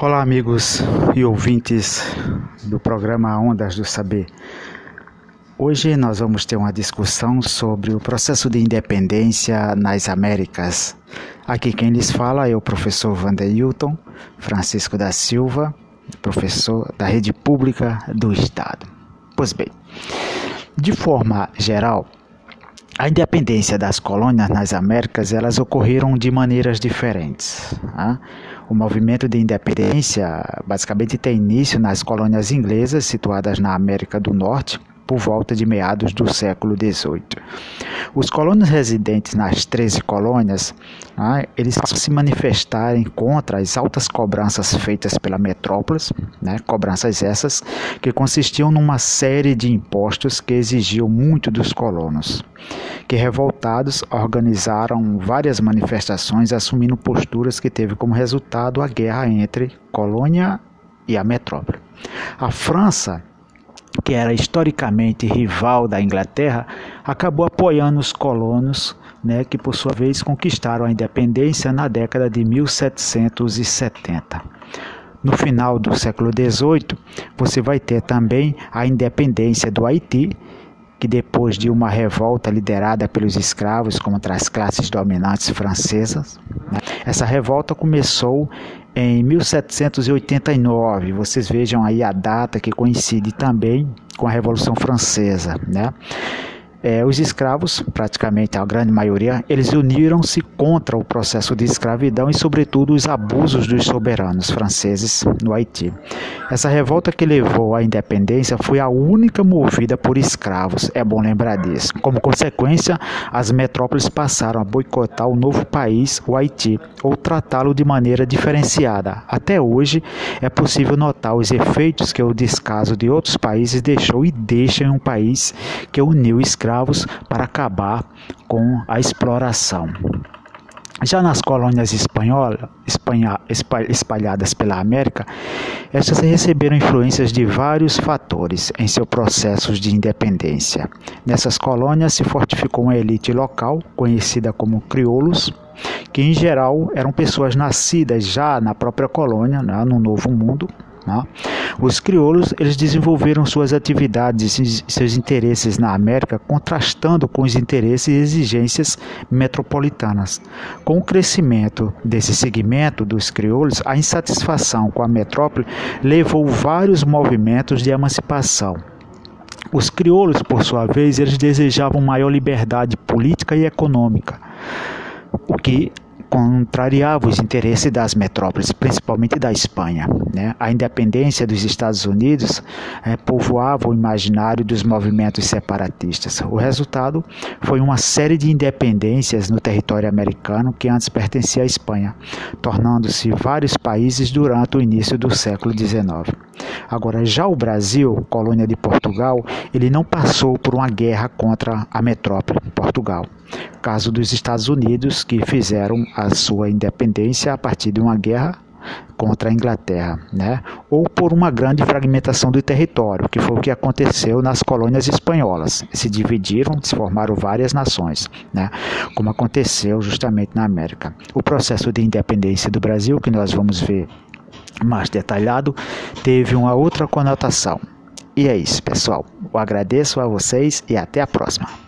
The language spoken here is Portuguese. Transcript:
Olá, amigos e ouvintes do programa Ondas do Saber. Hoje nós vamos ter uma discussão sobre o processo de independência nas Américas. Aqui quem lhes fala é o professor Hilton Francisco da Silva, professor da Rede Pública do Estado. Pois bem, de forma geral, a independência das colônias nas Américas elas ocorreram de maneiras diferentes. Tá? O movimento de independência basicamente tem início nas colônias inglesas situadas na América do Norte por volta de meados do século XVIII. Os colonos residentes nas 13 colônias, né, eles se manifestarem contra as altas cobranças feitas pela metrópole, né, cobranças essas que consistiam numa série de impostos que exigiam muito dos colonos, que revoltados organizaram várias manifestações assumindo posturas que teve como resultado a guerra entre colônia e a metrópole. A França que era historicamente rival da Inglaterra, acabou apoiando os colonos, né, que por sua vez conquistaram a independência na década de 1770. No final do século XVIII, você vai ter também a independência do Haiti, que depois de uma revolta liderada pelos escravos contra as classes dominantes francesas, né, essa revolta começou em 1789. Vocês vejam aí a data que coincide também com a Revolução Francesa, né? É, os escravos, praticamente a grande maioria, eles uniram-se contra o processo de escravidão e, sobretudo, os abusos dos soberanos franceses no Haiti. Essa revolta que levou à independência foi a única movida por escravos, é bom lembrar disso. Como consequência, as metrópoles passaram a boicotar o novo país, o Haiti, ou tratá-lo de maneira diferenciada. Até hoje, é possível notar os efeitos que o descaso de outros países deixou e deixa em um país que uniu escravos escravos para acabar com a exploração. Já nas colônias espanholas, espanha, espalhadas pela América, estas receberam influências de vários fatores em seus processos de independência. Nessas colônias se fortificou uma elite local, conhecida como crioulos, que em geral eram pessoas nascidas já na própria colônia, né, no Novo Mundo, né? Os crioulos eles desenvolveram suas atividades e seus interesses na América contrastando com os interesses e exigências metropolitanas. Com o crescimento desse segmento dos crioulos, a insatisfação com a metrópole levou vários movimentos de emancipação. Os crioulos, por sua vez, eles desejavam maior liberdade política e econômica, o que contrariava os interesses das metrópoles, principalmente da Espanha. Né? A independência dos Estados Unidos é, povoava o imaginário dos movimentos separatistas. O resultado foi uma série de independências no território americano que antes pertencia à Espanha, tornando-se vários países durante o início do século XIX. Agora, já o Brasil, colônia de Portugal, ele não passou por uma guerra contra a metrópole, Portugal. Caso dos Estados Unidos, que fizeram a sua independência a partir de uma guerra contra a Inglaterra, né? ou por uma grande fragmentação do território, que foi o que aconteceu nas colônias espanholas. Se dividiram, se formaram várias nações, né? como aconteceu justamente na América. O processo de independência do Brasil, que nós vamos ver mais detalhado, teve uma outra conotação. E é isso, pessoal. Eu agradeço a vocês e até a próxima.